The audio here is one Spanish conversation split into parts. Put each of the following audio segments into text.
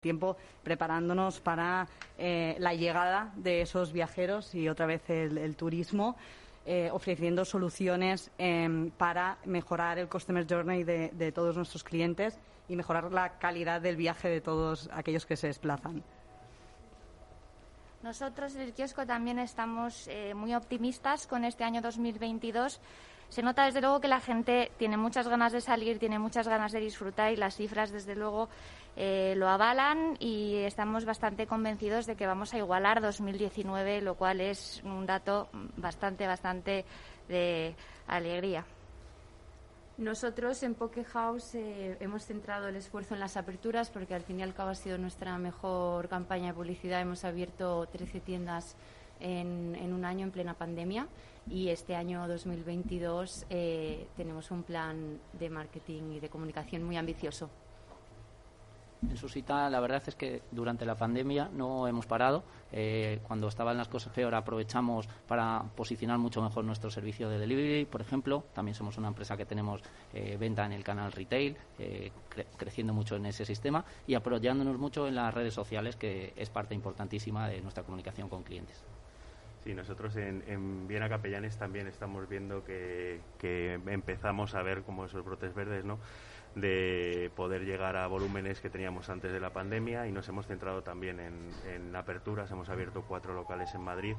tiempo preparándonos para eh, la llegada de esos viajeros y otra vez el, turismo. Eh, ofreciendo soluciones em, para mejorar el customer journey de, todos nuestros clientes y mejorar la calidad del viaje de todos aquellos que se desplazan. Nosotros en el kiosco también estamos eh, muy optimistas con este año 2022 se nota desde luego que la gente tiene muchas ganas de salir, tiene muchas ganas de disfrutar y las cifras desde luego eh, lo avalan y estamos bastante convencidos de que vamos a igualar 2019, lo cual es un dato bastante, bastante de alegría. Nosotros en Poke House eh, hemos centrado el esfuerzo en las aperturas porque al fin y al cabo ha sido nuestra mejor campaña de publicidad. Hemos abierto 13 tiendas en, un año en plena pandemia y este año 2022 eh, tenemos un plan de marketing y de comunicación muy ambicioso. En Susita, la verdad es que durante la pandemia no hemos parado. Eh, cuando estaban las cosas peor, aprovechamos para posicionar mucho mejor nuestro servicio de delivery, por ejemplo. También somos una empresa que tenemos eh, venta en el canal retail, creciendo mucho en ese sistema y apoyándonos mucho en las redes sociales, que es parte importantísima de nuestra comunicación con clientes. Sí, nosotros en, Viena Capellanes también estamos viendo que, empezamos a ver como esos brotes verdes, ¿no? de poder llegar a volúmenes que teníamos antes de la pandemia y nos hemos centrado también en, aperturas. Hemos abierto cuatro locales en Madrid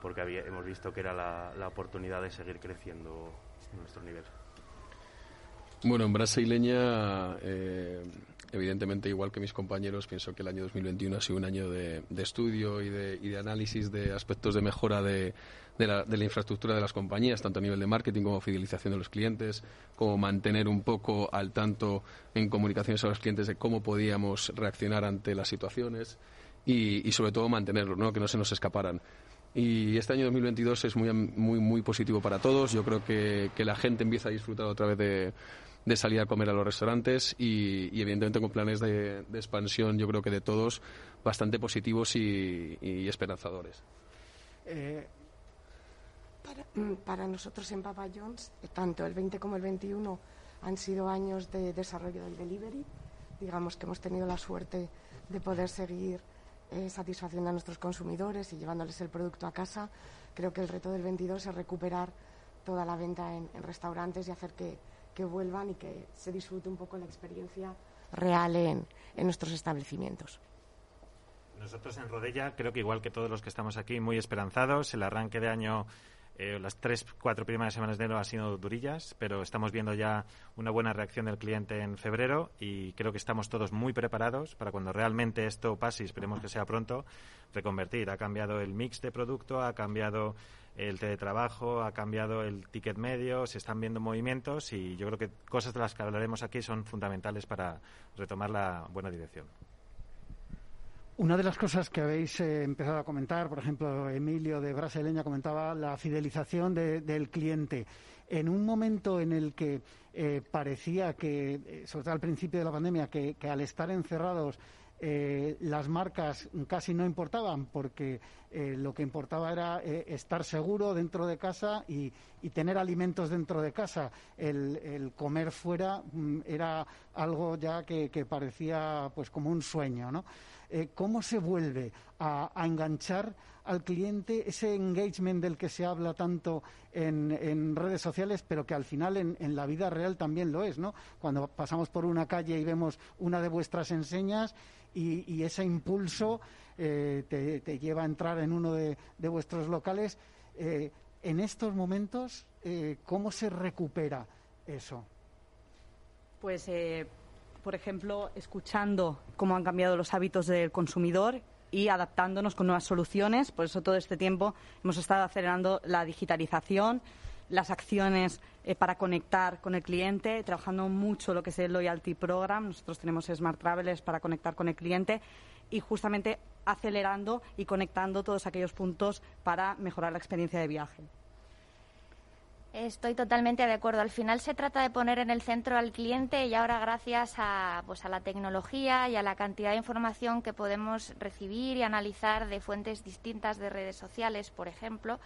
porque hemos visto que era la, oportunidad de seguir creciendo nuestro nivel. Bueno, en Brasileña, eh, evidentemente, igual que mis compañeros, pienso que el año 2021 ha sido un año de, estudio y de, análisis de aspectos de mejora de, la, infraestructura de las compañías, tanto a nivel de marketing como fidelización de los clientes, como mantener un poco al tanto en comunicaciones a los clientes de cómo podíamos reaccionar ante las situaciones y, sobre todo mantenerlos, ¿no? que no se nos escaparan. Y este año 2022 es muy, muy, muy positivo para todos. Yo creo que la gente empieza a disfrutar otra vez de de salir a comer a los restaurantes y, evidentemente con planes de, expansión yo creo que de todos bastante positivos y, esperanzadores. Eh, mm, para, nosotros en Papa John's, tanto el 20 como el 21 han sido años de desarrollo del delivery. Digamos que hemos tenido la suerte de poder seguir eh, satisfaciendo a nuestros consumidores y llevándoles el producto a casa. Creo que el reto del 22 es recuperar toda la venta en restaurantes y hacer que, que vuelvan y que se disfrute un poco la experiencia real en, nuestros establecimientos. Nosotros en Rodella, creo que igual que todos los que estamos aquí, muy esperanzados. El arranque de año, eh, las tres, cuatro primeras semanas de enero han sido durillas, pero estamos viendo ya una buena reacción del cliente en febrero y creo que estamos todos muy preparados para cuando realmente esto pase, y esperemos que sea pronto, reconvertir. Ha cambiado el mix de producto, ha cambiado el teletrabajo, ha cambiado el ticket medio, se están viendo movimientos y yo creo que cosas de las que hablaremos aquí son fundamentales para retomar la buena dirección. Una de las cosas que habéis eh, empezado a comentar, por ejemplo, Emilio de Brasileña comentaba la fidelización del cliente. En un momento en el que eh, parecía que, eh, sobre todo al principio de la pandemia, que al estar encerrados eh, las marcas casi no importaban porque eh, lo que importaba era eh, estar seguro dentro de casa y, tener alimentos dentro de casa. El, comer fuera mm, era algo ya que, parecía pues como un sueño, ¿no? ¿Cómo se vuelve a, enganchar al cliente ese engagement del que se habla tanto en, redes sociales, pero que al final en, la vida real también lo es, ¿no? Cuando pasamos por una calle y vemos una de vuestras enseñas, y, ese impulso eh, te, lleva a entrar en uno de, vuestros locales. Eh, en estos momentos, eh, ¿cómo se recupera eso? Pues, por ejemplo, escuchando cómo han cambiado los hábitos del consumidor y adaptándonos con nuevas soluciones. Por eso todo este tiempo hemos estado acelerando la digitalización, las acciones eh, para conectar con el cliente, trabajando mucho lo que es el Loyalty Program. Nosotros tenemos Smart Travelers para conectar con el cliente y justamente acelerando y conectando todos aquellos puntos para mejorar la experiencia de viaje. Estoy totalmente de acuerdo. Al final se trata de poner en el centro al cliente y ahora gracias a, pues, a la tecnología y a la cantidad de información que podemos recibir y analizar de fuentes distintas de redes sociales, por ejemplo,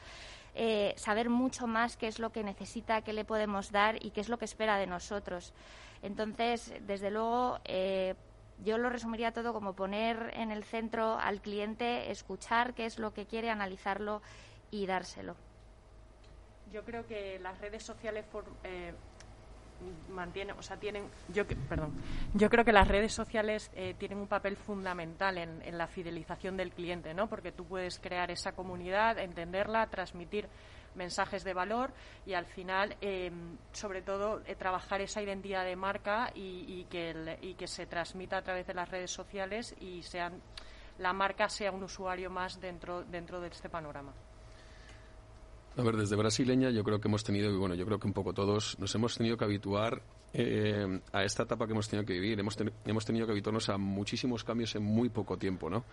eh, saber mucho más qué es lo que necesita, qué le podemos dar y qué es lo que espera de nosotros. Entonces, desde luego, eh, yo lo resumiría todo como poner en el centro al cliente, escuchar qué es lo que quiere, analizarlo y dárselo. Yo creo que las redes sociales eh, mantienen, o sea, tienen, yo perdón, yo creo que las redes sociales eh, tienen un papel fundamental en, la fidelización del cliente, ¿no? Porque tú puedes crear esa comunidad, entenderla, transmitir mensajes de valor y al final, eh, sobre todo, trabajar esa identidad de marca y, que y que se transmita a través de las redes sociales y sean la marca sea un usuario más dentro dentro de este panorama. A ver, desde brasileña yo creo que hemos tenido, y bueno, yo creo que un poco todos nos hemos tenido que habituar eh, a esta etapa que hemos tenido que vivir. Hemos, hemos tenido que habituarnos a muchísimos cambios en muy poco tiempo, ¿no?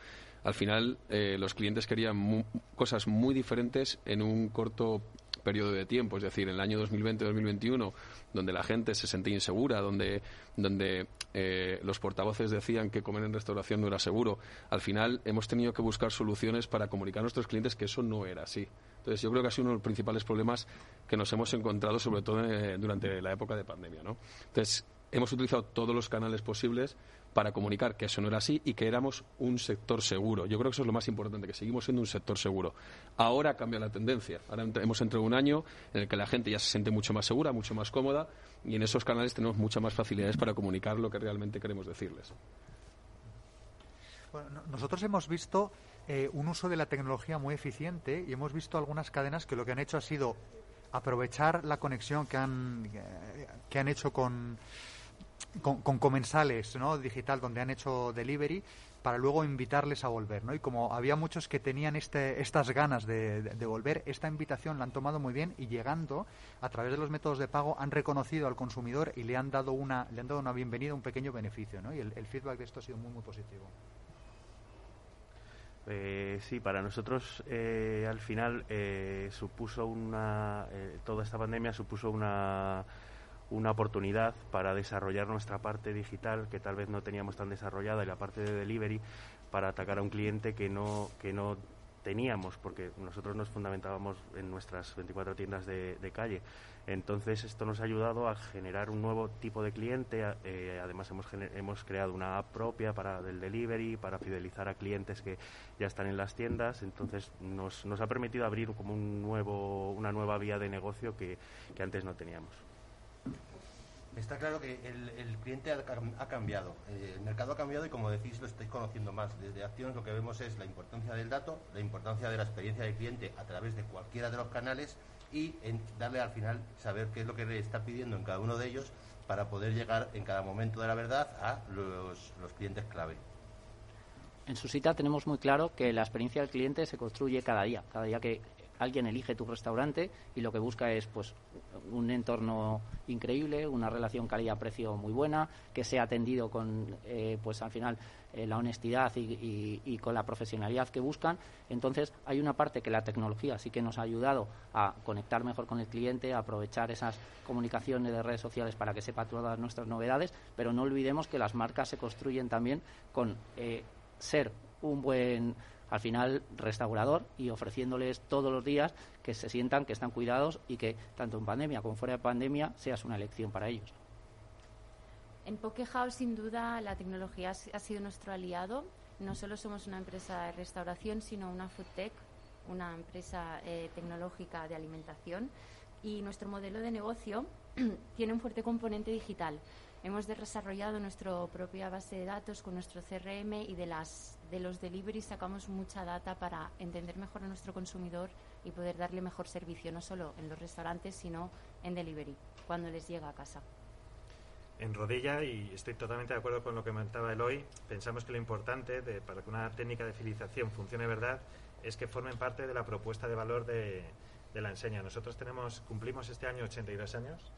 Al final, eh, los clientes querían cosas muy diferentes en un corto periodo de tiempo, es decir, en el año 2020-2021, donde la gente se sentía insegura, donde, donde eh, los portavoces decían que comer en restauración no era seguro, al final hemos tenido que buscar soluciones para comunicar a nuestros clientes que eso no era así. Entonces, yo creo que ha sido uno de los principales problemas que nos hemos encontrado, sobre todo eh, durante la época de pandemia. ¿no? Entonces, hemos utilizado todos los canales posibles para comunicar que eso no era así y que éramos un sector seguro. Yo creo que eso es lo más importante, que seguimos siendo un sector seguro. Ahora cambia la tendencia. Ahora hemos entrado un año en el que la gente ya se siente mucho más segura, mucho más cómoda y en esos canales tenemos muchas más facilidades para comunicar lo que realmente queremos decirles. nosotros hemos visto eh, un uso de la tecnología muy eficiente y hemos visto algunas cadenas que lo que han hecho ha sido aprovechar la conexión que han, eh, que han hecho con con, comensales ¿no? digital donde han hecho delivery para luego invitarles a volver. ¿no? Y como había muchos que tenían este, estas ganas de, volver, esta invitación la han tomado muy bien y llegando a través de los métodos de pago han reconocido al consumidor y le han dado una, le han dado una bienvenida, un pequeño beneficio. ¿no? Y el, feedback de esto ha sido muy, muy positivo. Eh, sí, para nosotros eh, al final eh, supuso una. toda esta pandemia supuso una una oportunidad para desarrollar nuestra parte digital que tal vez no teníamos tan desarrollada y la parte de delivery para atacar a un cliente que no que no teníamos porque nosotros nos fundamentábamos en nuestras 24 tiendas de, calle. Entonces esto nos ha ayudado a generar un nuevo tipo de cliente eh, además hemos hemos creado una app propia para del delivery para fidelizar a clientes que ya están en las tiendas. Entonces nos, nos ha permitido abrir como un nuevo una nueva vía de negocio que antes no teníamos Está claro que el, cliente ha, cambiado, eh, el mercado ha cambiado y como decís lo estáis conociendo más. Desde Acción lo que vemos es la importancia del dato, la importancia de la experiencia del cliente a través de cualquiera de los canales y en darle al final saber qué es lo que le está pidiendo en cada uno de ellos para poder llegar en cada momento de la verdad a los, los clientes clave. En su cita tenemos muy claro que la experiencia del cliente se construye cada día, cada día que alguien elige tu restaurante y lo que busca es pues un entorno increíble, una relación calidad-precio muy buena, que sea atendido con eh, pues al final eh, la honestidad y, con la profesionalidad que buscan. Entonces hay una parte que la tecnología sí que nos ha ayudado a conectar mejor con el cliente, a aprovechar esas comunicaciones de redes sociales para que sepa todas nuestras novedades, pero no olvidemos que las marcas se construyen también con eh, ser un buen al final restaurador y ofreciéndoles todos los días que se sientan que están cuidados y que tanto en pandemia como fuera de pandemia seas una elección para ellos. En Pokehouse, sin duda, la tecnología ha sido nuestro aliado. No solo somos una empresa de restauración, sino una food tech, una empresa eh, tecnológica de alimentación. Y nuestro modelo de negocio tiene un fuerte componente digital. Hemos desarrollado nuestra propia base de datos con nuestro CRM y de, las, de los deliveries sacamos mucha data para entender mejor a nuestro consumidor y poder darle mejor servicio, no solo en los restaurantes, sino en delivery, cuando les llega a casa. En Rodilla, y estoy totalmente de acuerdo con lo que comentaba Eloy, pensamos que lo importante de, para que una técnica de fidelización funcione verdad es que formen parte de la propuesta de valor de, de la enseña. Nosotros tenemos, cumplimos este año 82 años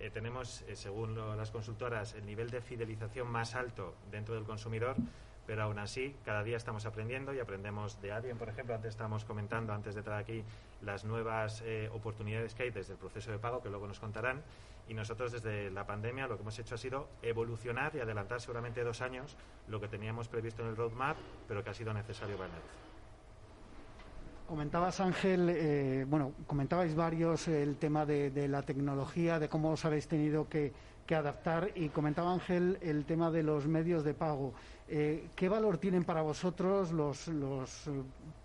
eh, tenemos, eh, según las consultoras, el nivel de fidelización más alto dentro del consumidor, pero aún así, cada día estamos aprendiendo y aprendemos de alguien, por ejemplo, antes estábamos comentando, antes de entrar aquí, las nuevas eh, oportunidades que hay desde el proceso de pago, que luego nos contarán, y nosotros desde la pandemia lo que hemos hecho ha sido evolucionar y adelantar seguramente dos años lo que teníamos previsto en el roadmap, pero que ha sido necesario para el. Comentabas, Ángel, eh, bueno, comentabais varios el tema de, la tecnología, de cómo os habéis tenido que, adaptar. Y comentaba Ángel el tema de los medios de pago. Eh, ¿Qué valor tienen para vosotros los, los eh,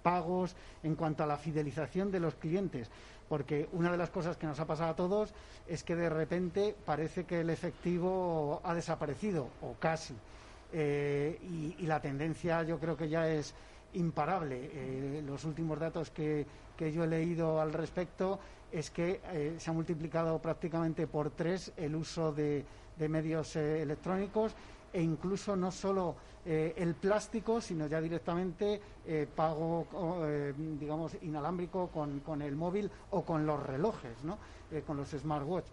pagos en cuanto a la fidelización de los clientes? Porque una de las cosas que nos ha pasado a todos es que de repente parece que el efectivo ha desaparecido, o casi. Eh, y, y, la tendencia yo creo que ya es imparable. los últimos datos que, que yo he leído al respecto es que eh, se ha multiplicado prácticamente por tres el uso de, medios eh, electrónicos e incluso no solo eh, el plástico, sino ya directamente pago, digamos, inalámbrico con, con, el móvil o con los relojes, ¿no? con los smartwatch.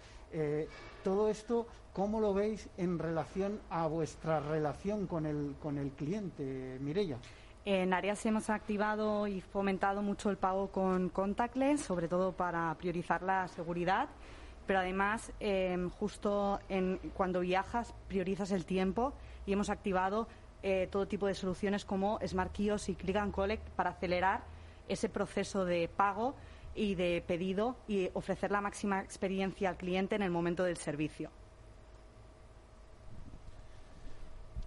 todo esto, ¿cómo lo veis en relación a vuestra relación con el, con el cliente, Mirella? En Arias hemos activado y fomentado mucho el pago con contactless, sobre todo para priorizar la seguridad, pero además em, justo cuando viajas priorizas el tiempo y hemos activado eh, todo tipo de soluciones como Smart Kiosk y Click and Collect para acelerar ese proceso de pago y de pedido y ofrecer la máxima experiencia al cliente en el momento del servicio.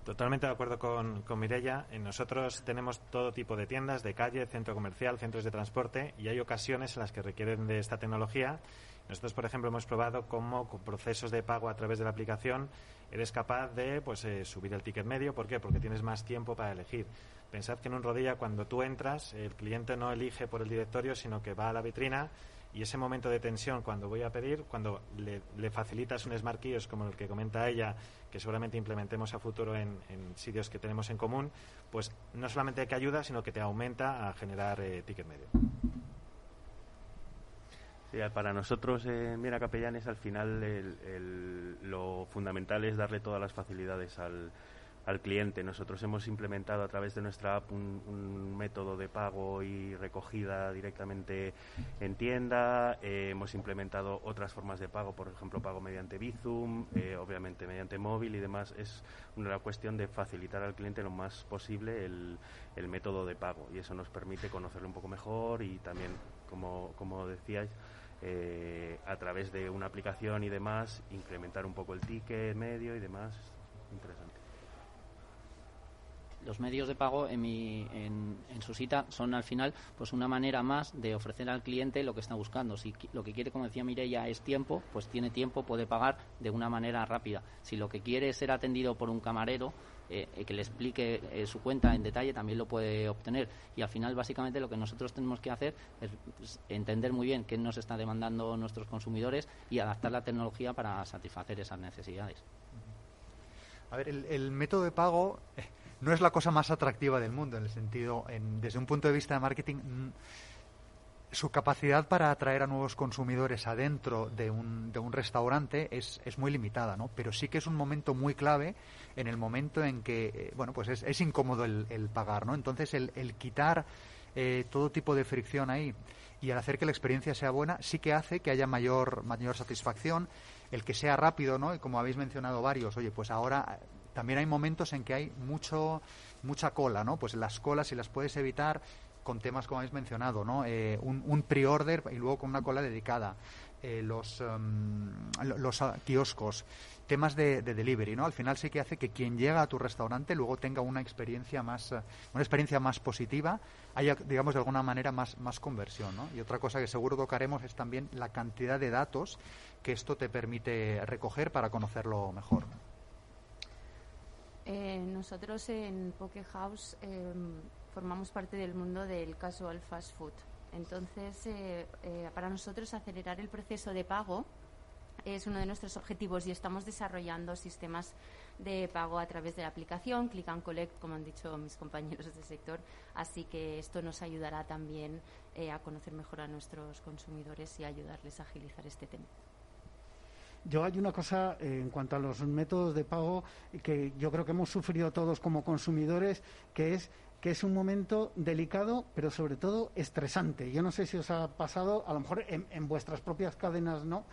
Totalmente de acuerdo con, con Mirella. Nosotros tenemos todo tipo de tiendas, de calle, centro comercial, centros de transporte y hay ocasiones en las que requieren de esta tecnología. Nosotros, por ejemplo, hemos probado cómo con procesos de pago a través de la aplicación eres capaz de pues, eh, subir el ticket medio. ¿Por qué? Porque tienes más tiempo para elegir. Pensad que en un rodilla, cuando tú entras, el cliente no elige por el directorio, sino que va a la vitrina y ese momento de tensión cuando voy a pedir, cuando le, facilitas un Smart Kiosk como el que comenta ella, que seguramente implementemos a futuro en, sitios que tenemos en común, pues no solamente que ayuda, sino que te aumenta a generar eh, ticket medio. Sí, para nosotros en Mira Capellanes al final lo fundamental es darle todas las facilidades al, al cliente. Nosotros hemos implementado a través de nuestra app un, método de pago y recogida directamente en tienda. Eh, hemos implementado otras formas de pago, por ejemplo, pago mediante Bizum, eh, obviamente mediante móvil y demás. Es una cuestión de facilitar al cliente lo más posible el, el método de pago y eso nos permite conocerlo un poco mejor y también, como, como decíais, eh, a través de una aplicación y demás, incrementar un poco el ticket medio y demás. Interesante los medios de pago en, mi, en, su cita son al final pues una manera más de ofrecer al cliente lo que está buscando. Si lo que quiere, como decía Mireia, es tiempo, pues tiene tiempo, puede pagar de una manera rápida. Si lo que quiere es ser atendido por un camarero, eh, eh, que le explique eh, su cuenta en detalle, también lo puede obtener. Y al final, básicamente, lo que nosotros tenemos que hacer es pues, entender muy bien qué nos está demandando nuestros consumidores y adaptar la tecnología para satisfacer esas necesidades. A ver, el, método de pago no es la cosa más atractiva del mundo, en el sentido, desde un punto de vista de marketing, su capacidad para atraer a nuevos consumidores adentro de un, de un restaurante es, es, muy limitada, ¿no? Pero sí que es un momento muy clave en el momento en que, eh, bueno, pues es, incómodo el, pagar, ¿no? Entonces, el, el quitar eh, todo tipo de fricción ahí y al hacer que la experiencia sea buena, sí que hace que haya mayor, mayor satisfacción, el que sea rápido, ¿no? Y como habéis mencionado varios, oye, pues ahora también hay momentos en que hay mucho, mucha cola, ¿no? Pues las colas, si las puedes evitar con temas como habéis mencionado, ¿no? Eh, un, un pre-order y luego con una cola dedicada. Eh, los, em, los ah, kioscos, temas de, delivery, ¿no? Al final sí que hace que quien llega a tu restaurante luego tenga una experiencia más, eh, una experiencia más positiva, haya, digamos, de alguna manera más, más conversión, ¿no? Y otra cosa que seguro tocaremos es también la cantidad de datos que esto te permite recoger para conocerlo mejor. Eh, nosotros en Poke House em, formamos parte del mundo del casual fast food. Entonces, eh, eh, para nosotros acelerar el proceso de pago es uno de nuestros objetivos y estamos desarrollando sistemas de pago a través de la aplicación Click and Collect, como han dicho mis compañeros del sector. Así que esto nos ayudará también a conocer mejor a nuestros consumidores y ayudarles a agilizar este tema. Yo hay una cosa eh, en cuanto a los métodos de pago que yo creo que hemos sufrido todos como consumidores, que es que es un momento delicado, pero sobre todo estresante. Yo no sé si os ha pasado, a lo mejor en, vuestras propias cadenas no,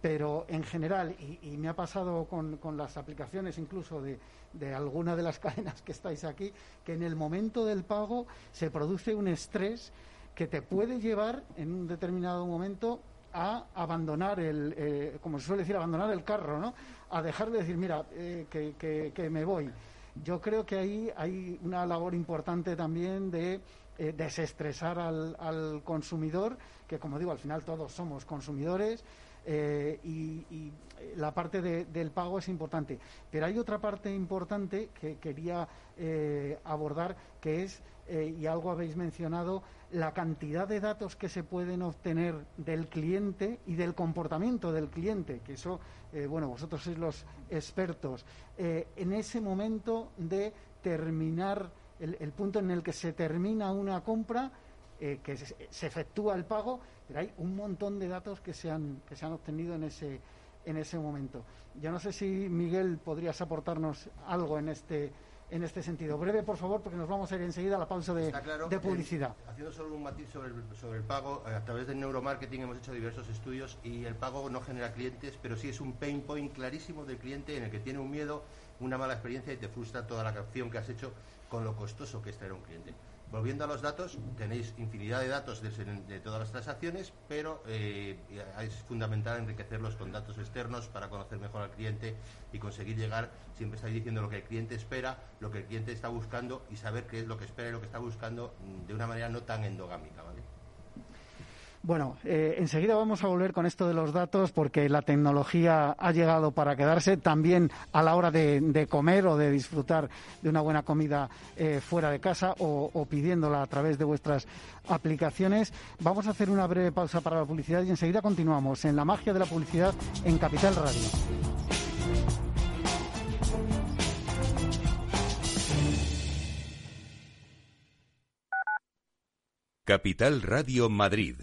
pero en general, y, me ha pasado con, las aplicaciones incluso de, de alguna de las cadenas que estáis aquí, que en el momento del pago se produce un estrés que te puede llevar en un determinado momento a abandonar el, eh, como se suele decir, abandonar el carro, ¿no? A dejar de decir, mira, eh, que, me voy. Yo creo que ahí hay una labor importante también de desestresar al, al, consumidor, que como digo, al final todos somos consumidores. Y, la parte del pago es importante. Pero hay otra parte importante que quería abordar, que es, y algo habéis mencionado, la cantidad de datos que se pueden obtener del cliente y del comportamiento del cliente, que eso, eh, bueno, vosotros sois los expertos, eh, en ese momento de terminar, el, punto en el que se termina una compra, eh, que se, efectúa el pago, pero hay un montón de datos que se han, que se han obtenido en ese, en ese momento. Yo no sé si, Miguel, podrías aportarnos algo en este en este sentido. Breve, por favor, porque nos vamos a ir enseguida a la pausa de, publicidad. haciendo solo un matiz sobre el, sobre el pago, eh, a través del neuromarketing hemos hecho diversos estudios y el pago no genera clientes, pero sí es un pain point clarísimo del cliente en el que tiene un miedo, una mala experiencia y te frustra toda la acción que has hecho con lo costoso que es tener un cliente. Volviendo a los datos, tenéis infinidad de datos de, todas las transacciones, pero eh, es fundamental enriquecerlos con datos externos para conocer mejor al cliente y conseguir llegar, siempre estáis diciendo lo que el cliente espera, lo que el cliente está buscando y saber qué es lo que espera y lo que está buscando de una manera no tan endogámica. Bueno, eh, enseguida vamos a volver con esto de los datos porque la tecnología ha llegado para quedarse también a la hora de, comer o de disfrutar de una buena comida eh, fuera de casa o, pidiéndola a través de vuestras aplicaciones. Vamos a hacer una breve pausa para la publicidad y enseguida continuamos en la magia de la publicidad en Capital Radio. Capital Radio Madrid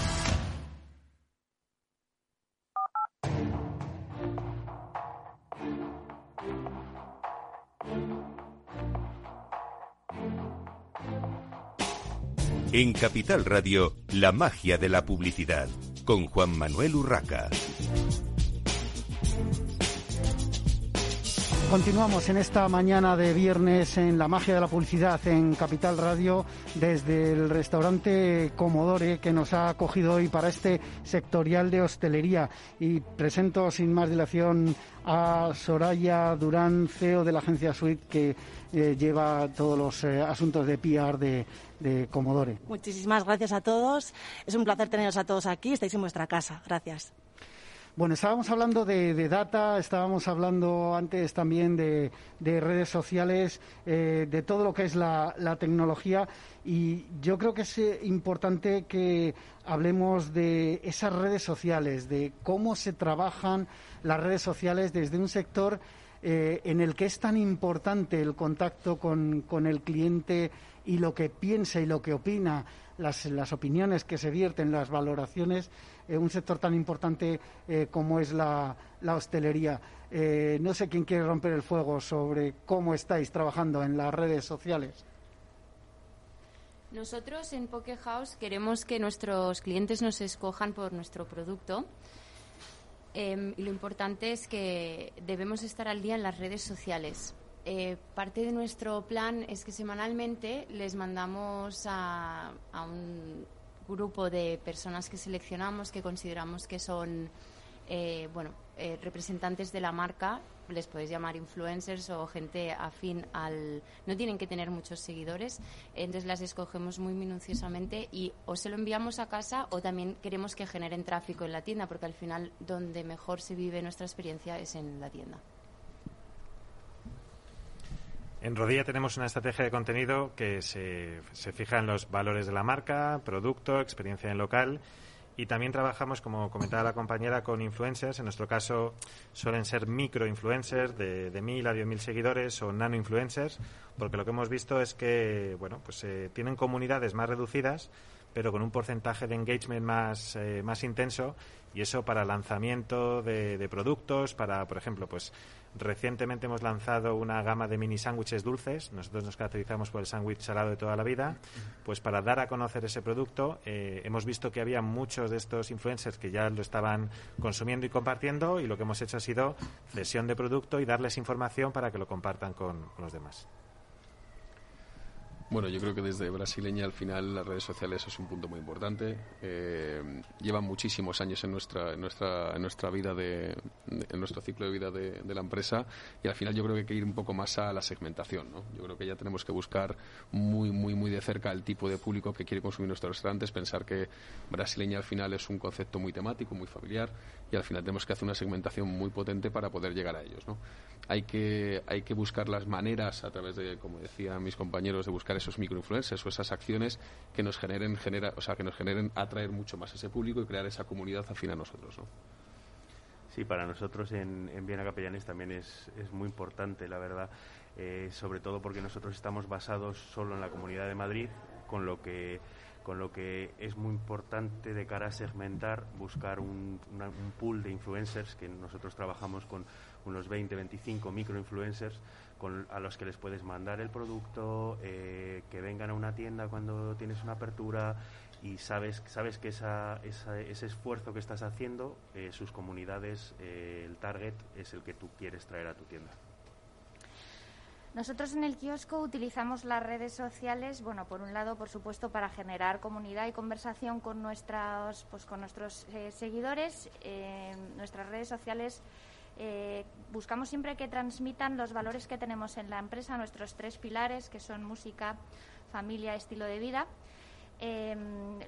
En Capital Radio, la magia de la publicidad, con Juan Manuel Urraca. Continuamos en esta mañana de viernes en la magia de la publicidad en Capital Radio desde el restaurante Comodore que nos ha acogido hoy para este sectorial de hostelería y presento sin más dilación a Soraya Durán, CEO de la agencia Suite que eh, lleva todos los eh, asuntos de PR de, de Comodore. Muchísimas gracias a todos. Es un placer teneros a todos aquí. Estáis en vuestra casa. Gracias. Bueno, estábamos hablando de, data, estábamos hablando antes también de, redes sociales, eh, de todo lo que es la, tecnología y yo creo que es eh, importante que hablemos de esas redes sociales, de cómo se trabajan las redes sociales desde un sector eh, en el que es tan importante el contacto con, con el cliente y lo que piensa y lo que opina, las, las opiniones que se vierten, las valoraciones, en un sector tan importante eh, como es la, la hostelería. Eh, no sé quién quiere romper el fuego sobre cómo estáis trabajando en las redes sociales. Nosotros en Poke House queremos que nuestros clientes nos escojan por nuestro producto. Y lo importante es que debemos estar al día en las redes sociales. Eh, parte de nuestro plan es que semanalmente les mandamos a, un grupo de personas que seleccionamos que consideramos que son eh, bueno eh, representantes de la marca les podéis llamar influencers o gente afín al no tienen que tener muchos seguidores entonces las escogemos muy minuciosamente y o se lo enviamos a casa o también queremos que generen tráfico en la tienda porque al final donde mejor se vive nuestra experiencia es en la tienda. En Rodilla tenemos una estrategia de contenido que se, se fija en los valores de la marca, producto, experiencia en local y también trabajamos, como comentaba la compañera, con influencers. En nuestro caso suelen ser micro-influencers de, de mil a diez mil seguidores o nano-influencers, porque lo que hemos visto es que bueno, pues, eh, tienen comunidades más reducidas, pero con un porcentaje de engagement más, eh, más intenso y eso para lanzamiento de, de productos, para, por ejemplo, pues Recientemente hemos lanzado una gama de mini sándwiches dulces. Nosotros nos caracterizamos por el sándwich salado de toda la vida. Pues para dar a conocer ese producto, eh, hemos visto que había muchos de estos influencers que ya lo estaban consumiendo y compartiendo y lo que hemos hecho ha sido cesión de producto y darles información para que lo compartan con, con los demás. Bueno, yo creo que desde brasileña al final las redes sociales es un punto muy importante. Eh, llevan muchísimos años en nuestra, en nuestra, en nuestra vida, de, en nuestro ciclo de vida de, la empresa y al final yo creo que hay que ir un poco más a la segmentación. ¿no? Yo creo que ya tenemos que buscar muy, muy, muy de cerca el tipo de público que quiere consumir nuestros restaurantes, pensar que brasileña al final es un concepto muy temático, muy familiar y al final tenemos que hacer una segmentación muy potente para poder llegar a ellos. ¿no? Hay, que, hay que buscar las maneras a través de, como decían mis compañeros, de buscar esos microinfluencers o esas acciones que nos generen, genera, o sea, que nos generen atraer mucho más ese público y crear esa comunidad afín a nosotros. ¿no? Sí, para nosotros en, en Viena Capellanes también es, es muy importante, la verdad, eh, sobre todo porque nosotros estamos basados solo en la Comunidad de Madrid, con lo que con lo que es muy importante de cara a segmentar, buscar un, un pool de influencers, que nosotros trabajamos con unos 20, 25 microinfluencers, a los que les puedes mandar el producto, eh, que vengan a una tienda cuando tienes una apertura y sabes, sabes que esa, ese esfuerzo que estás haciendo, eh, sus comunidades, eh, el target es el que tú quieres traer a tu tienda. Nosotros en el kiosco utilizamos las redes sociales, bueno, por un lado, por supuesto, para generar comunidad y conversación con nuestros, pues, con nuestros seguidores. nuestras redes sociales eh, buscamos siempre que transmitan los valores que tenemos en la empresa, nuestros tres pilares, que son música, familia, estilo de vida. Eh,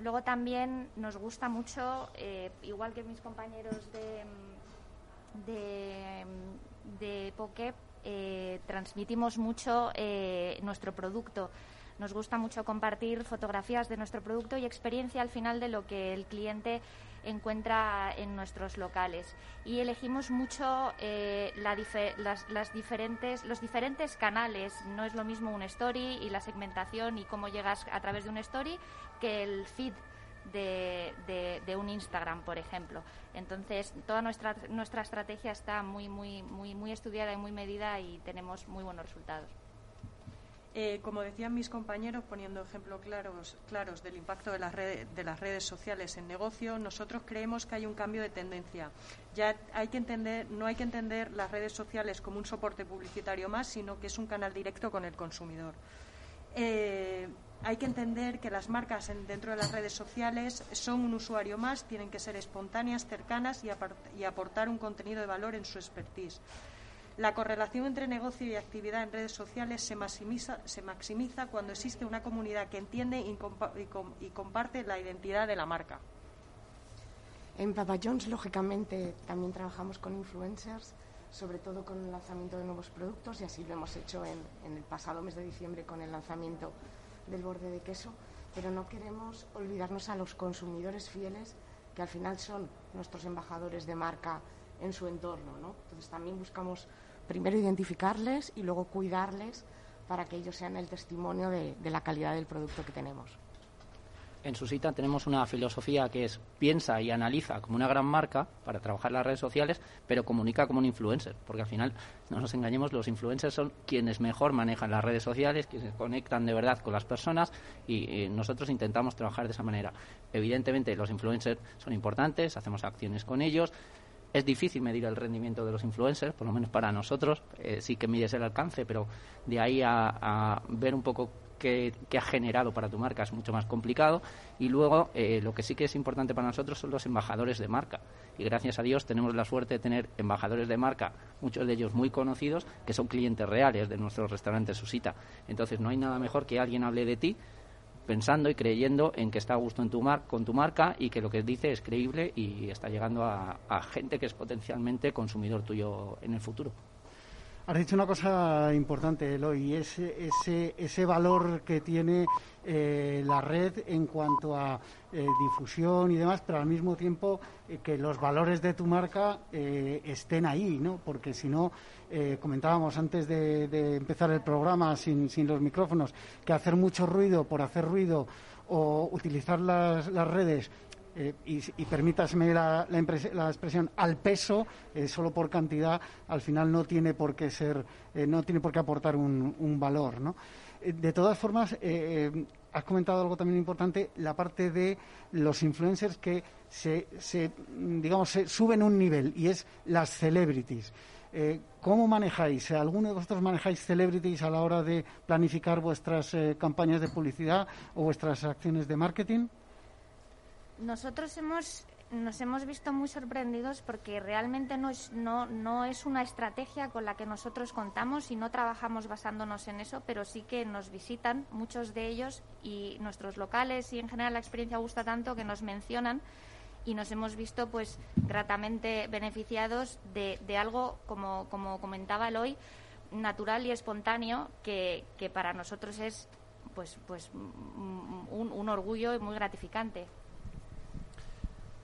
luego también nos gusta mucho, eh, igual que mis compañeros de, de, de transmitimos mucho nuestro producto. Nos gusta mucho compartir fotografías de nuestro producto y experiencia al final de lo que el cliente encuentra en nuestros locales. Y elegimos mucho eh, las, diferentes, los diferentes canales. No es lo mismo un story y la segmentación y cómo llegas a través de un story que el feed de, de, un Instagram, por ejemplo. Entonces, toda nuestra, nuestra estrategia está muy, muy, muy, muy estudiada y muy medida y tenemos muy buenos resultados. Eh, como decían mis compañeros, poniendo ejemplos claros, claros del impacto de las, redes, de las redes sociales en negocio, nosotros creemos que hay un cambio de tendencia. Ya hay que entender, no hay que entender las redes sociales como un soporte publicitario más, sino que es un canal directo con el consumidor. Eh, hay que entender que las marcas dentro de las redes sociales son un usuario más, tienen que ser espontáneas, cercanas y, y aportar un contenido de valor en su expertise. La correlación entre negocio y actividad en redes sociales se maximiza, se maximiza cuando existe una comunidad que entiende y, y, comparte la identidad de la marca. En Papa John's, lógicamente, también trabajamos con influencers, sobre todo con el lanzamiento de nuevos productos, y así lo hemos hecho en, en el pasado mes de diciembre con el lanzamiento del borde de queso, pero no queremos olvidarnos a los consumidores fieles, que al final son nuestros embajadores de marca en su entorno. ¿no? Entonces también buscamos primero identificarles y luego cuidarles para que ellos sean el testimonio de, la calidad del producto que tenemos. En su cita tenemos una filosofía que es piensa y analiza como una gran marca para trabajar las redes sociales, pero comunica como un influencer, porque al final, no nos engañemos, los influencers son quienes mejor manejan las redes sociales, quienes conectan de verdad con las personas y, y nosotros intentamos trabajar de esa manera. Evidentemente, los influencers son importantes, hacemos acciones con ellos, es difícil medir el rendimiento de los influencers, por lo menos para nosotros. Eh, sí que mides el alcance, pero de ahí a, ver un poco qué, ha generado para tu marca es mucho más complicado. Y luego, eh, lo que sí que es importante para nosotros son los embajadores de marca. Y gracias a Dios tenemos la suerte de tener embajadores de marca, muchos de ellos muy conocidos, que son clientes reales de nuestros restaurantes Susita. Entonces, no hay nada mejor que alguien hable de ti pensando y creyendo en que está a gusto en tu mar con tu marca y que lo que dice es creíble y está llegando a, gente que es potencialmente consumidor tuyo en el futuro. Has dicho una cosa importante, Eloy, es ese, ese valor que tiene eh, la red en cuanto a eh, difusión y demás, pero al mismo tiempo eh, que los valores de tu marca estén ahí, ¿no? Porque si no, comentábamos antes de, empezar el programa sin, los micrófonos, que hacer mucho ruido por hacer ruido o utilizar las redes eh, y, y, permítaseme la, la, expresión al peso eh, solo por cantidad al final no tiene por qué ser eh, no tiene por qué aportar un, un valor ¿no? de todas formas has comentado algo también importante la parte de los influencers que se, se digamos se suben un nivel y es las celebrities ¿Cómo manejáis? ¿Alguno de vosotros manejáis celebrities a la hora de planificar vuestras campañas de publicidad o vuestras acciones de marketing? Nosotros hemos nos hemos visto muy sorprendidos porque realmente no es, no, no es una estrategia con la que nosotros contamos y no trabajamos basándonos en eso, pero sí que nos visitan muchos de ellos y nuestros locales y en general la experiencia gusta tanto que nos mencionan y nos hemos visto pues gratamente beneficiados de, de algo, como, como comentaba Eloy, natural y espontáneo que, que para nosotros es pues, pues un, un orgullo y muy gratificante.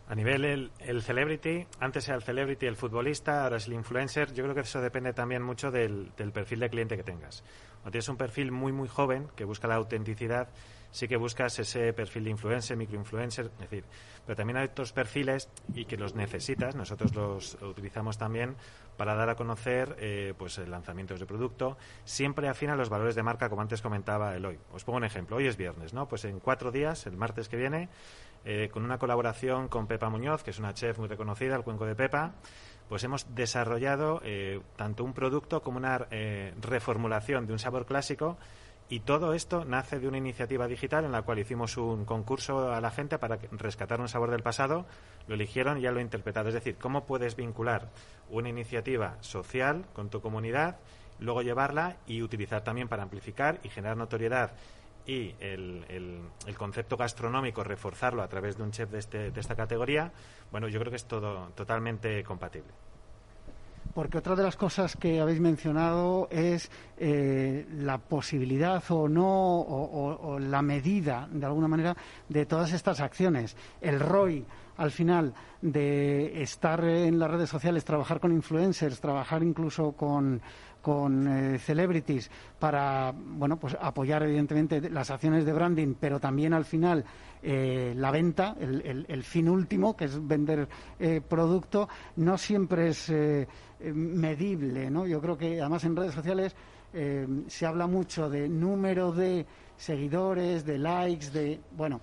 A nivel el, el, celebrity, antes era el celebrity el futbolista, ahora es el influencer. Yo creo que eso depende también mucho del, del perfil de cliente que tengas. O tienes un perfil muy, muy joven que busca la autenticidad, sí que buscas ese perfil de influencer, microinfluencer, es decir, pero también hay otros perfiles y que los necesitas, nosotros los utilizamos también para dar a conocer eh, pues lanzamientos de producto, siempre afina los valores de marca, como antes comentaba Eloy. Os pongo un ejemplo, hoy es viernes, ¿no? Pues en cuatro días, el martes que viene, eh, con una colaboración con Pepa Muñoz, que es una chef muy reconocida, el cuenco de Pepa, pues hemos desarrollado eh, tanto un producto como una eh, reformulación de un sabor clásico y todo esto nace de una iniciativa digital en la cual hicimos un concurso a la gente para rescatar un sabor del pasado, lo eligieron y ya lo he interpretado. Es decir, cómo puedes vincular una iniciativa social con tu comunidad, luego llevarla y utilizar también para amplificar y generar notoriedad y el, el, concepto gastronómico, reforzarlo a través de un chef de, este, de esta categoría, bueno, yo creo que es todo totalmente compatible. Porque otra de las cosas que habéis mencionado es eh, la posibilidad o no, o, o, la medida, de alguna manera, de todas estas acciones. El ROI, al final, de estar en las redes sociales, trabajar con influencers, trabajar incluso con con eh, celebrities para bueno pues apoyar evidentemente las acciones de branding pero también al final eh, la venta el, el, fin último que es vender eh, producto no siempre es medible no yo creo que además en redes sociales se habla mucho de número de seguidores de likes de bueno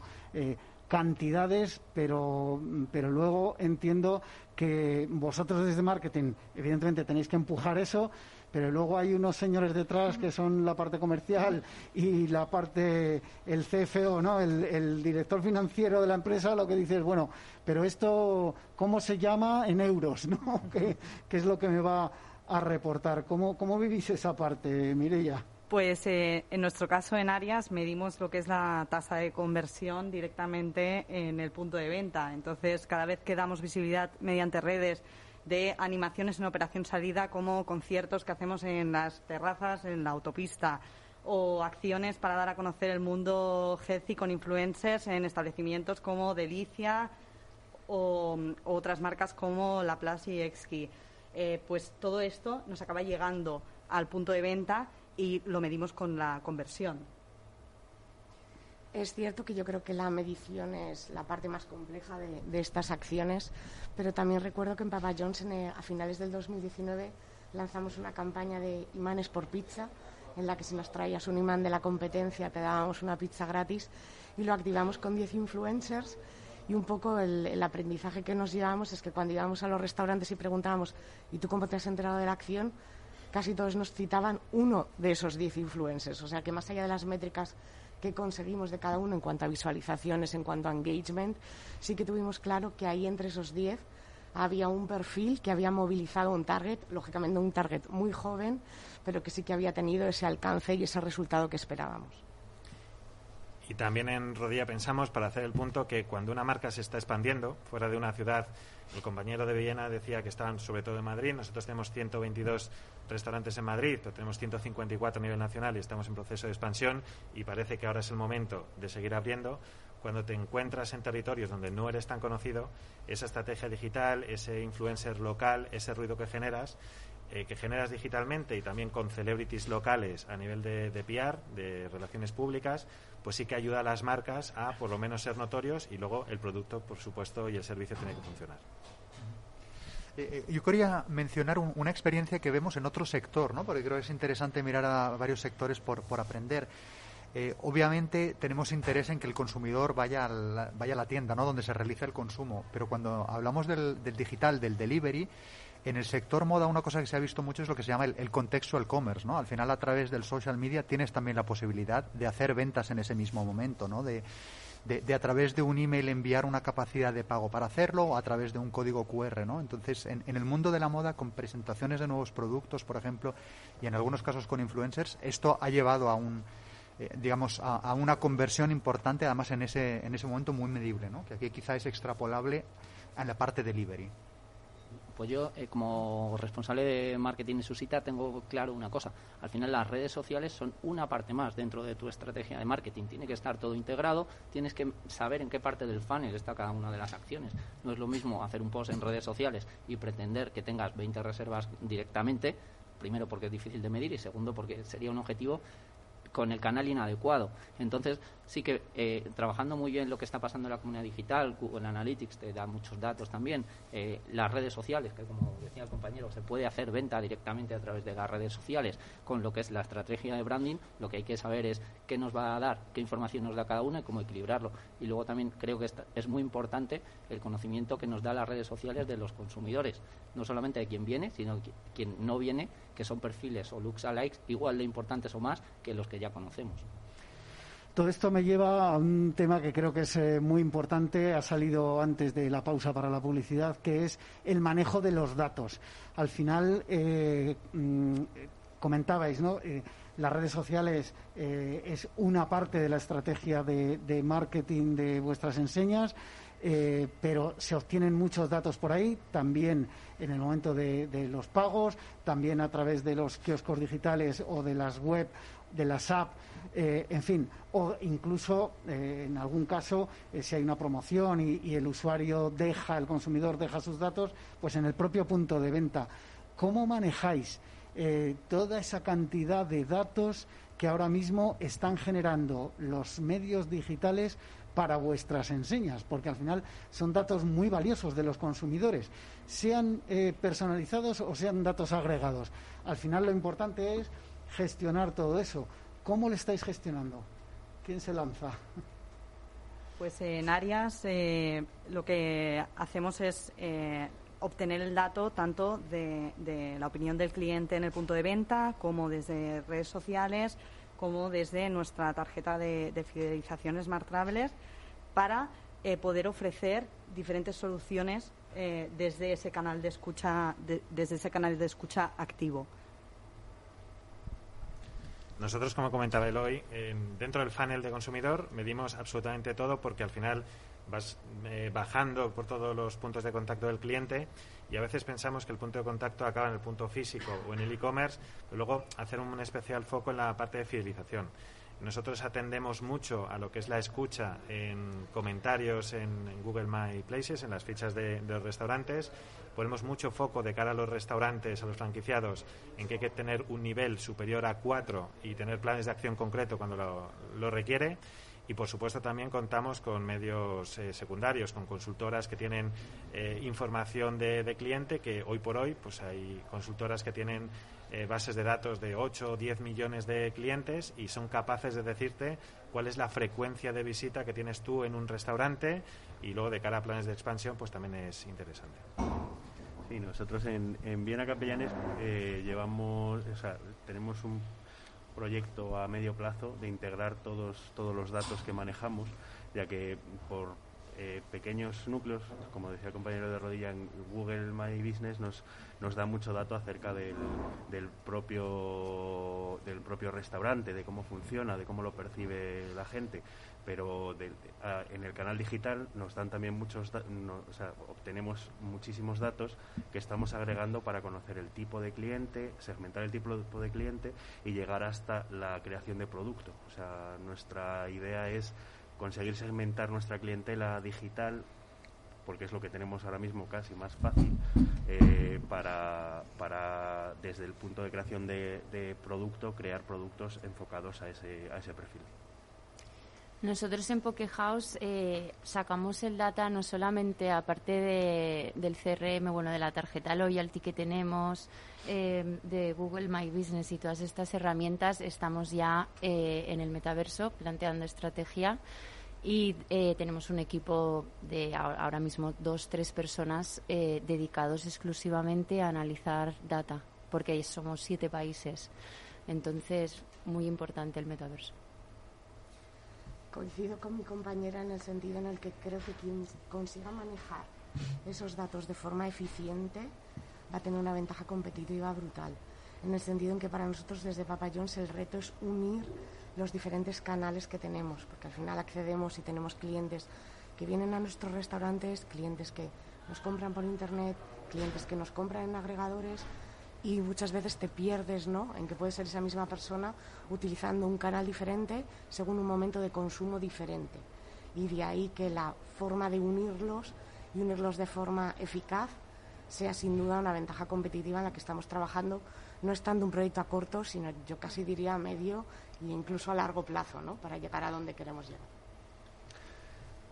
cantidades, pero, pero luego entiendo que vosotros desde marketing, evidentemente, tenéis que empujar eso, pero luego hay unos señores detrás que son la parte comercial y la parte, el CFO, ¿no? El, director financiero de la empresa, lo que dice es, bueno, pero esto, ¿cómo se llama en euros, ¿no? ¿Qué, es lo que me va a reportar? ¿Cómo, cómo vivís esa parte, Mireia? Pues eh, en nuestro caso en Arias medimos lo que es la tasa de conversión directamente en el punto de venta. Entonces, cada vez que damos visibilidad mediante redes de animaciones en operación salida como conciertos que hacemos en las terrazas, en la autopista o acciones para dar a conocer el mundo healthy con influencers en establecimientos como Delicia o, otras marcas como La Plaza y Exki. Eh, pues todo esto nos acaba llegando al punto de venta y lo medimos con la conversión. Es cierto que yo creo que la medición es la parte más compleja de, estas acciones, pero también recuerdo que en Papa John's eh, a finales del 2019 lanzamos una campaña de imanes por pizza en la que si nos traías un imán de la competencia te dábamos una pizza gratis y lo activamos con 10 influencers y un poco el, el, aprendizaje que nos llevamos es que cuando íbamos a los restaurantes y preguntábamos ¿y tú cómo te has enterado de la acción? Casi todos nos citaban uno de esos 10 influencers, o sea que más allá de las métricas que conseguimos de cada uno en cuanto a visualizaciones, en cuanto a engagement, sí que tuvimos claro que ahí entre esos 10 había un perfil que había movilizado un target, lógicamente un target muy joven, pero que sí que había tenido ese alcance y ese resultado que esperábamos. Y también en Rodilla pensamos, para hacer el punto, que cuando una marca se está expandiendo fuera de una ciudad, el compañero de Viena decía que estaban sobre todo en Madrid, nosotros tenemos 122 restaurantes en Madrid, pero tenemos 154 a nivel nacional y estamos en proceso de expansión y parece que ahora es el momento de seguir abriendo. Cuando te encuentras en territorios donde no eres tan conocido, esa estrategia digital, ese influencer local, ese ruido que generas, eh, que generas digitalmente y también con celebrities locales a nivel de, de PR, de relaciones públicas, pues sí que ayuda a las marcas a por lo menos ser notorios y luego el producto, por supuesto, y el servicio tiene que funcionar. Eh, eh, yo quería mencionar una experiencia que vemos en otro sector, ¿no? porque creo que es interesante mirar a varios sectores por, por aprender. Eh, obviamente tenemos interés en que el consumidor vaya a la, vaya a la tienda, ¿no? donde se realiza el consumo, pero cuando hablamos del, del digital, del delivery, en el sector moda una cosa que se ha visto mucho es lo que se llama el, el contextual commerce, ¿no? Al final a través del social media tienes también la posibilidad de hacer ventas en ese mismo momento, ¿no? De, de, de, a través de un email enviar una capacidad de pago para hacerlo o a través de un código QR, ¿no? Entonces, en, en, el mundo de la moda, con presentaciones de nuevos productos, por ejemplo, y en algunos casos con influencers, esto ha llevado a un eh, digamos a, una conversión importante, además en ese en ese momento muy medible, ¿no? Que aquí quizá es extrapolable a la parte delivery. Pues yo, eh, como responsable de marketing en Susita, tengo claro una cosa. Al final, las redes sociales son una parte más dentro de tu estrategia de marketing. Tiene que estar todo integrado, tienes que saber en qué parte del funnel está cada una de las acciones. No es lo mismo hacer un post en redes sociales y pretender que tengas 20 reservas directamente, primero porque es difícil de medir y segundo porque sería un objetivo con el canal inadecuado. Entonces, sí que eh, trabajando muy bien lo que está pasando en la comunidad digital, Google Analytics te da muchos datos también, eh, las redes sociales, que como decía el compañero, se puede hacer venta directamente a través de las redes sociales con lo que es la estrategia de branding, lo que hay que saber es qué nos va a dar, qué información nos da cada una y cómo equilibrarlo. Y luego también creo que es muy importante el conocimiento que nos da las redes sociales de los consumidores, no solamente de quien viene, sino de quien no viene, que son perfiles o looks likes igual de importantes o más que los que ya conocemos. Todo esto me lleva a un tema que creo que es eh, muy importante, ha salido antes de la pausa para la publicidad, que es el manejo de los datos. Al final, eh, mm, comentabais, ¿no? Eh, las redes sociales es una parte de la estrategia de, marketing de vuestras enseñas. Pero se obtienen muchos datos por ahí, también en el momento de, de, los pagos, también a través de los kioscos digitales o de las web, de las apps, eh, en fin, o incluso eh, en algún caso, eh, si hay una promoción y, el usuario deja, el consumidor deja sus datos, pues en el propio punto de venta. ¿Cómo manejáis toda esa cantidad de datos que ahora mismo están generando los medios digitales para vuestras enseñas, porque al final son datos muy valiosos de los consumidores, sean eh, personalizados o sean datos agregados. Al final lo importante es gestionar todo eso. ¿Cómo lo estáis gestionando? ¿Quién se lanza? Pues en áreas eh, lo que hacemos es eh, obtener el dato tanto de, la opinión del cliente en el punto de venta como desde redes sociales, como desde nuestra tarjeta de, de fidelización Smart Travelers para eh, poder ofrecer diferentes soluciones eh, desde ese canal de escucha de, desde ese canal de escucha activo. Nosotros, como comentaba Eloy, dentro del funnel de consumidor medimos absolutamente todo porque al final vas eh, bajando por todos los puntos de contacto del cliente y a veces pensamos que el punto de contacto acaba en el punto físico o en el e-commerce, pero luego hacer un especial foco en la parte de fidelización. Nosotros atendemos mucho a lo que es la escucha en comentarios en, en Google My Places, en las fichas de, de, los restaurantes. Ponemos mucho foco de cara a los restaurantes, a los franquiciados, en que hay que tener un nivel superior a cuatro y tener planes de acción concreto cuando lo, requiere. Y, por supuesto, también contamos con medios eh, secundarios, con consultoras que tienen eh, información de, de, cliente, que hoy por hoy pues hay consultoras que tienen eh, bases de datos de 8 o 10 millones de clientes y son capaces de decirte cuál es la frecuencia de visita que tienes tú en un restaurante y luego de cara a planes de expansión pues también es interesante. Sí, nosotros en, en Viena Capellanes eh, llevamos, o sea, tenemos un proyecto a medio plazo de integrar todos, todos los datos que manejamos, ya que por eh, pequeños núcleos, como decía el compañero de rodilla en Google My Business, nos, nos da mucho dato acerca del, del, propio, del propio restaurante, de cómo funciona, de cómo lo percibe la gente. Pero en el canal digital nos dan también muchos, o sea, obtenemos muchísimos datos que estamos agregando para conocer el tipo de cliente, segmentar el tipo de cliente y llegar hasta la creación de producto. O sea, nuestra idea es conseguir segmentar nuestra clientela digital porque es lo que tenemos ahora mismo casi más fácil eh, para, para, desde el punto de creación de, producto, crear productos enfocados a ese, a ese perfil. Nosotros en Pokehouse eh, sacamos el data no solamente aparte de, del CRM, bueno, de la tarjeta loyalty que tenemos, eh, de Google My Business y todas estas herramientas, estamos ya eh, en el metaverso planteando estrategia y eh, tenemos un equipo de ahora mismo dos, tres personas dedicados exclusivamente a analizar data, porque somos siete países. Entonces, muy importante el metaverso. Coincido con mi compañera en el sentido en el que creo que quien consiga manejar esos datos de forma eficiente va a tener una ventaja competitiva brutal. En el sentido en que para nosotros desde Papa John's el reto es unir los diferentes canales que tenemos, porque al final accedemos y tenemos clientes que vienen a nuestros restaurantes, clientes que nos compran por internet, clientes que nos compran en agregadores y muchas veces te pierdes ¿no? en que puede ser esa misma persona utilizando un canal diferente según un momento de consumo diferente. Y de ahí que la forma de unirlos y unirlos de forma eficaz sea sin duda una ventaja competitiva en la que estamos trabajando, no estando un proyecto a corto, sino yo casi diría a medio e incluso a largo plazo, ¿no? para llegar a donde queremos llegar.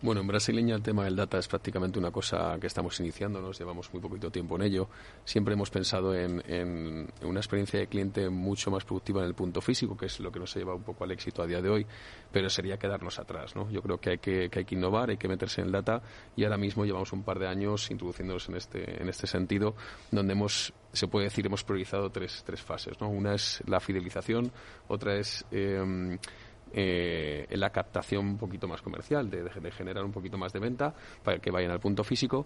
Bueno, en brasileña el tema del data es prácticamente una cosa que estamos iniciando, nos llevamos muy poquito tiempo en ello. Siempre hemos pensado en, una experiencia de cliente mucho más productiva en el punto físico, que es lo que nos ha llevado un poco al éxito a día de hoy, pero sería quedarnos atrás. ¿no? Yo creo que hay que, innovar, hay que meterse en el data y ahora mismo llevamos un par de años introduciéndonos en este, en este sentido, donde hemos se puede decir hemos priorizado tres, tres fases. ¿no? Una es la fidelización, otra es eh, eh, la captación un poquito más comercial, de, generar un poquito más de venta para que vayan al punto físico.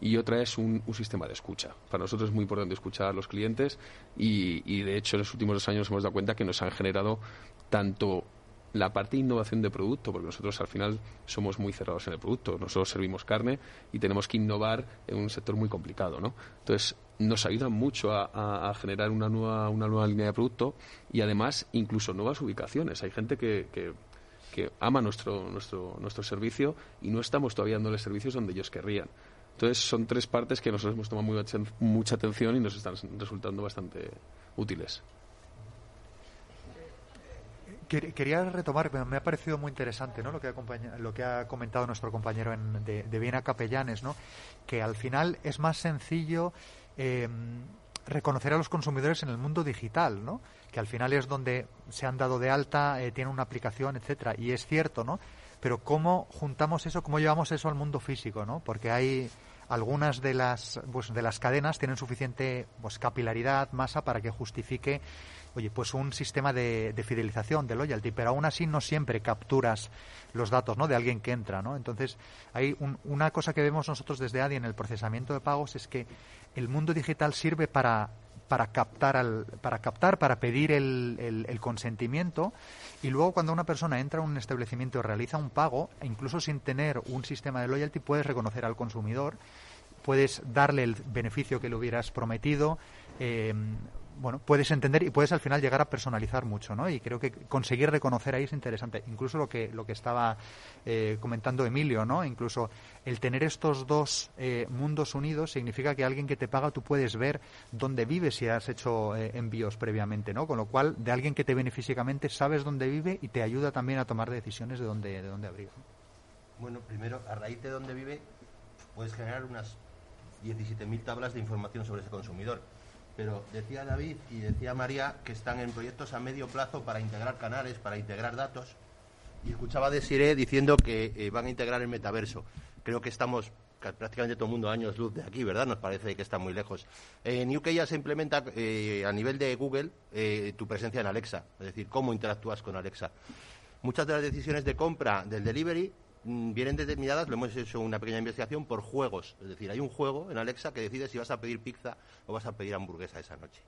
Y otra es un, sistema de escucha. Para nosotros es muy importante escuchar a los clientes y, y, de hecho, en los últimos dos años hemos dado cuenta que nos han generado tanto la parte de innovación de producto, porque nosotros al final somos muy cerrados en el producto, nosotros servimos carne y tenemos que innovar en un sector muy complicado, ¿no? Entonces, nos ayuda mucho a, generar una nueva, una nueva línea de producto y además incluso nuevas ubicaciones. Hay gente que, que, ama nuestro, nuestro, nuestro servicio y no estamos todavía dándoles servicios donde ellos querrían. Entonces, son tres partes que nosotros hemos tomado mucha atención y nos están resultando bastante útiles. Quería retomar, me ha parecido muy interesante ¿no? lo, que ha, lo que ha comentado nuestro compañero de, de Viena Capellanes, ¿no? que al final es más sencillo em, reconocer a los consumidores en el mundo digital, ¿no? que al final es donde se han dado de alta, eh, tienen una aplicación, etcétera, y es cierto, ¿no? Pero cómo juntamos eso, cómo llevamos eso al mundo físico, ¿no? Porque hay algunas de las pues, de las cadenas tienen suficiente pues capilaridad, masa para que justifique oye, pues un sistema de, fidelización, de loyalty, pero aún así no siempre capturas los datos ¿no? de alguien que entra. ¿no? Entonces, hay una cosa que vemos nosotros desde ADI en el procesamiento de pagos es que el mundo digital sirve para, captar, al, para, captar, para pedir el, consentimiento y luego cuando una persona entra a un establecimiento realiza un pago, incluso sin tener un sistema de loyalty, puedes reconocer al consumidor puedes darle el beneficio que le hubieras prometido, eh, bueno, puedes entender y puedes al final llegar a personalizar mucho, ¿no? Y creo que conseguir reconocer ahí es interesante. Incluso lo que lo que estaba eh, comentando Emilio, ¿no? Incluso el tener estos dos eh, mundos unidos significa que alguien que te paga tú puedes ver dónde vive si has hecho eh, envíos previamente, ¿no? Con lo cual de alguien que te viene físicamente sabes dónde vive y te ayuda también a tomar decisiones de dónde de dónde abrir. Bueno, primero a raíz de dónde vive puedes generar unas 17.000 tablas de información sobre ese consumidor pero decía David y decía María que están en proyectos a medio plazo para integrar canales, para integrar datos. Y escuchaba de Siré diciendo que eh, van a integrar el metaverso. Creo que estamos prácticamente todo el mundo años luz de aquí, ¿verdad? Nos parece que está muy lejos. En UK ya se implementa eh, a nivel de Google eh, tu presencia en Alexa, es decir, cómo interactúas con Alexa. Muchas de las decisiones de compra del delivery vienen determinadas, lo hemos hecho una pequeña investigación, por juegos. Es decir, hay un juego en Alexa que decide si vas a pedir pizza o vas a pedir hamburguesa esa noche.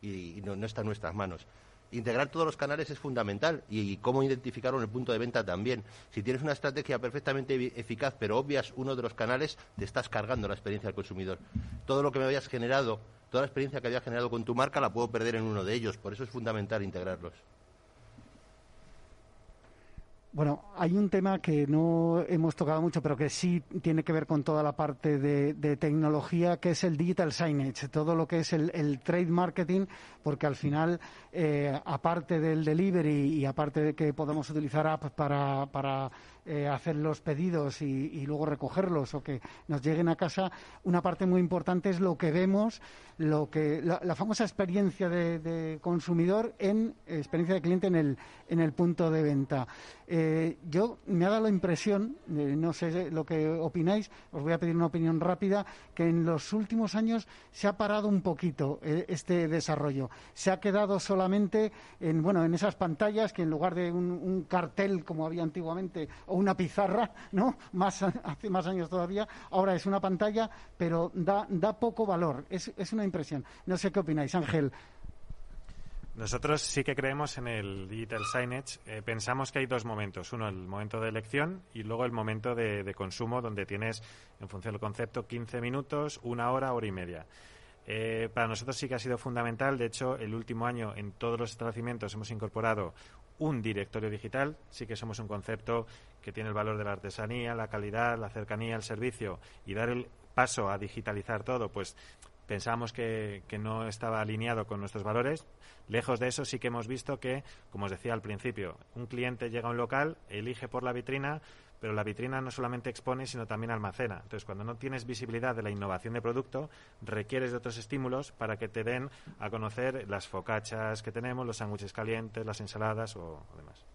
Y, no, está en nuestras manos. Integrar todos los canales es fundamental y, cómo identificarlo en el punto de venta también. Si tienes una estrategia perfectamente eficaz pero obvias uno de los canales, te estás cargando la experiencia del consumidor. Todo lo que me habías generado, toda la experiencia que había generado con tu marca la puedo perder en uno de ellos. Por eso es fundamental integrarlos. Bueno, hay un tema que no hemos tocado mucho, pero que sí tiene que ver con toda la parte de, tecnología, que es el digital signage, todo lo que es el, trade marketing, porque al final, eh, aparte del delivery y aparte de que podemos utilizar apps para, para eh, hacer los pedidos y, luego recogerlos o que nos lleguen a casa, una parte muy importante es lo que vemos, lo que la, famosa experiencia de, consumidor en experiencia de cliente en el, en el punto de venta. Eh, yo me ha dado la impresión, no sé lo que opináis, os voy a pedir una opinión rápida, que en los últimos años se ha parado un poquito eh, este desarrollo. Se ha quedado solamente en, bueno, en esas pantallas que en lugar de un, cartel como había antiguamente una pizarra, ¿no? Más, hace más años todavía, ahora es una pantalla, pero da, da poco valor. Es, es una impresión. No sé qué opináis, Ángel. Nosotros sí que creemos en el digital signage. Eh, pensamos que hay dos momentos. Uno, el momento de elección y luego el momento de, consumo, donde tienes, en función del concepto, 15 minutos, una hora, hora y media. Eh, para nosotros sí que ha sido fundamental. De hecho, el último año en todos los establecimientos hemos incorporado un directorio digital. Sí que somos un concepto que tiene el valor de la artesanía, la calidad, la cercanía, el servicio y dar el paso a digitalizar todo, pues pensamos que, que, no estaba alineado con nuestros valores. Lejos de eso, sí que hemos visto que, como os decía al principio, un cliente llega a un local, elige por la vitrina, pero la vitrina no solamente expone, sino también almacena. Entonces, cuando no tienes visibilidad de la innovación de producto, requieres de otros estímulos para que te den a conocer las focachas que tenemos, los sándwiches calientes, las ensaladas o, demás.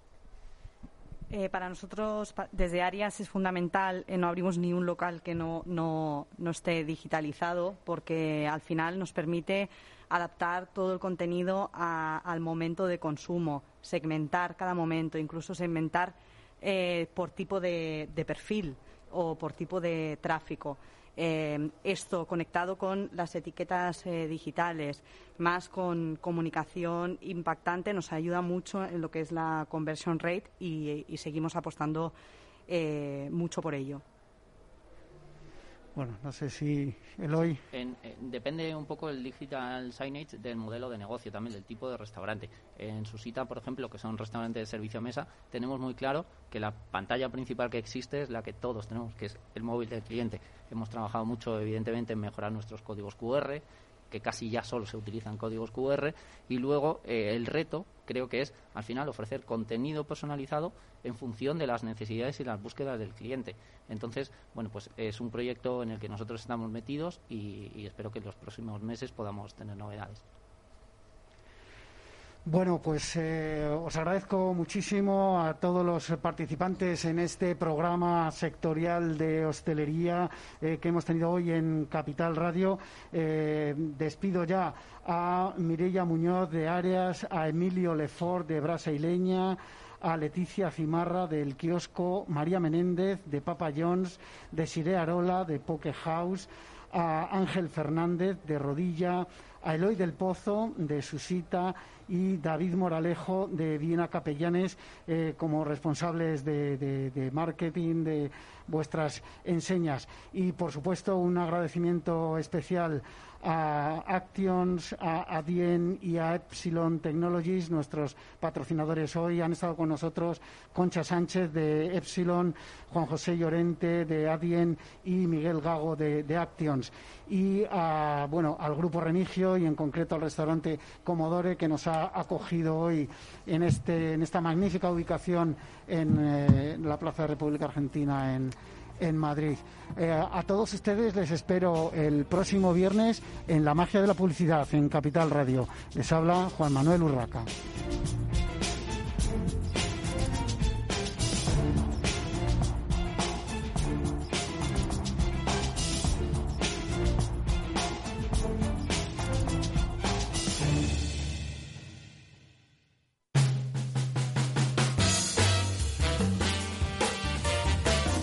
Eh, para nosotros, desde Arias, es fundamental, eh, no abrimos ni un local que no, no, no esté digitalizado, porque al final nos permite adaptar todo el contenido al momento de consumo, segmentar cada momento, incluso segmentar eh, por tipo de, perfil o por tipo de tráfico. Eh, esto conectado con las etiquetas eh, digitales, más con comunicación impactante, nos ayuda mucho en lo que es la conversion rate y, y seguimos apostando mucho por ello. Bueno, no sé si Eloy. En, depende un poco el digital signage del modelo de negocio, también del tipo de restaurante. En su cita, por ejemplo, que son restaurantes de servicio a mesa, tenemos muy claro que la pantalla principal que existe es la que todos tenemos, que es el móvil del cliente. Hemos trabajado mucho, evidentemente, en mejorar nuestros códigos QR, que casi ya solo se utilizan códigos QR, y luego eh, el reto creo que es al final ofrecer contenido personalizado en función de las necesidades y las búsquedas del cliente. Entonces, bueno, pues es un proyecto en el que nosotros estamos metidos y espero que en los próximos meses podamos tener novedades. Bueno, pues eh, os agradezco muchísimo a todos los participantes en este programa sectorial de hostelería eh, que hemos tenido hoy en Capital Radio. Eh, despido ya a Mireia Muñoz de Arias, a Emilio Lefort de Brasaileña, a Leticia Cimarra del kiosco, María Menéndez de Papa John's, de Sire Arola de Poke House, a Ángel Fernández de Rodilla, a Eloy del Pozo de Susita y David Moralejo de Viena Capellanes eh, como responsables de, marketing de vuestras enseñas. Y, por supuesto, un agradecimiento especial a Actions, a Adien y a Epsilon Technologies, nuestros patrocinadores hoy. Han estado con nosotros Concha Sánchez de Epsilon, Juan José Llorente de Adien y Miguel Gago de, Actions. Y bueno, al Grupo Remigio y en concreto al restaurante Comodore que nos ha acogido hoy en, este, en esta magnífica ubicación en eh, la Plaza de República Argentina en en Madrid. Eh, a todos ustedes les espero el próximo viernes en La Magia de la Publicidad, en Capital Radio. Les habla Juan Manuel Urraca.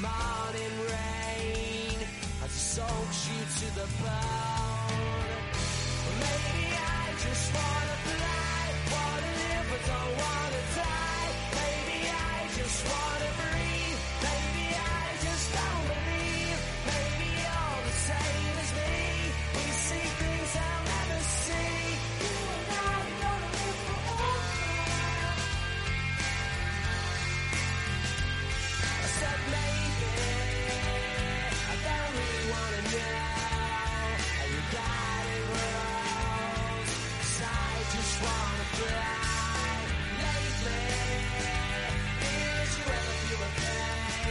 morning rain has soaked you to the bone. Maybe I just wanna fly, wanna live, but don't wanna die. Maybe I just wanna.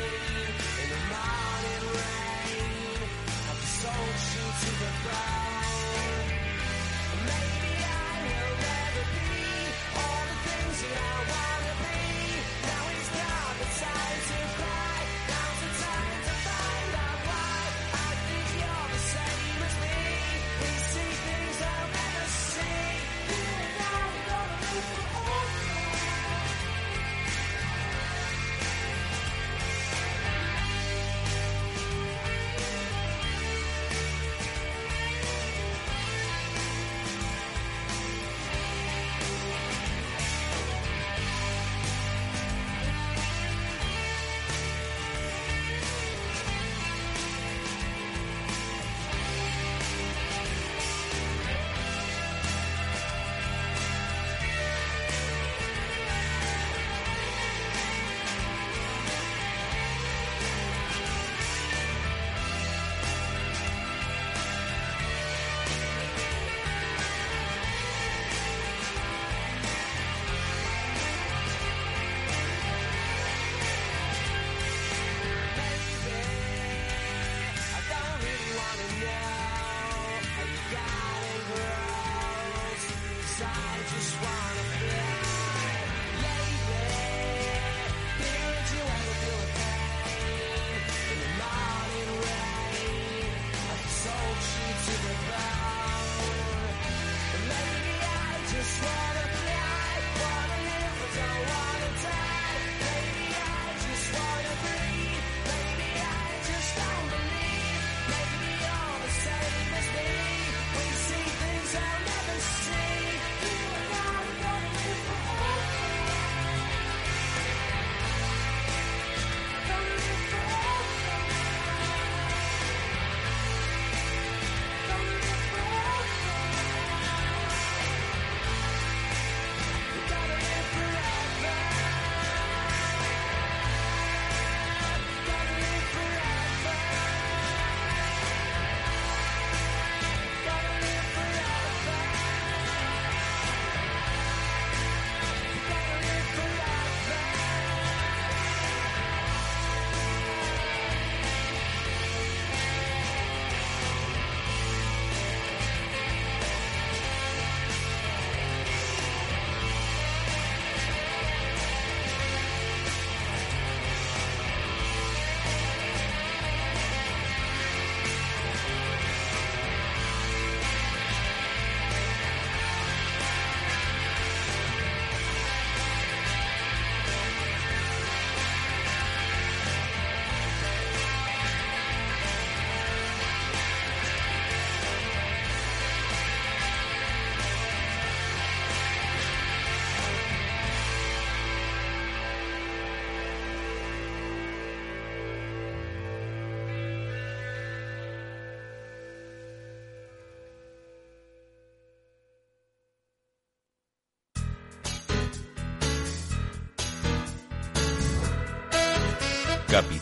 in the morning rain. I've sold you to the ground.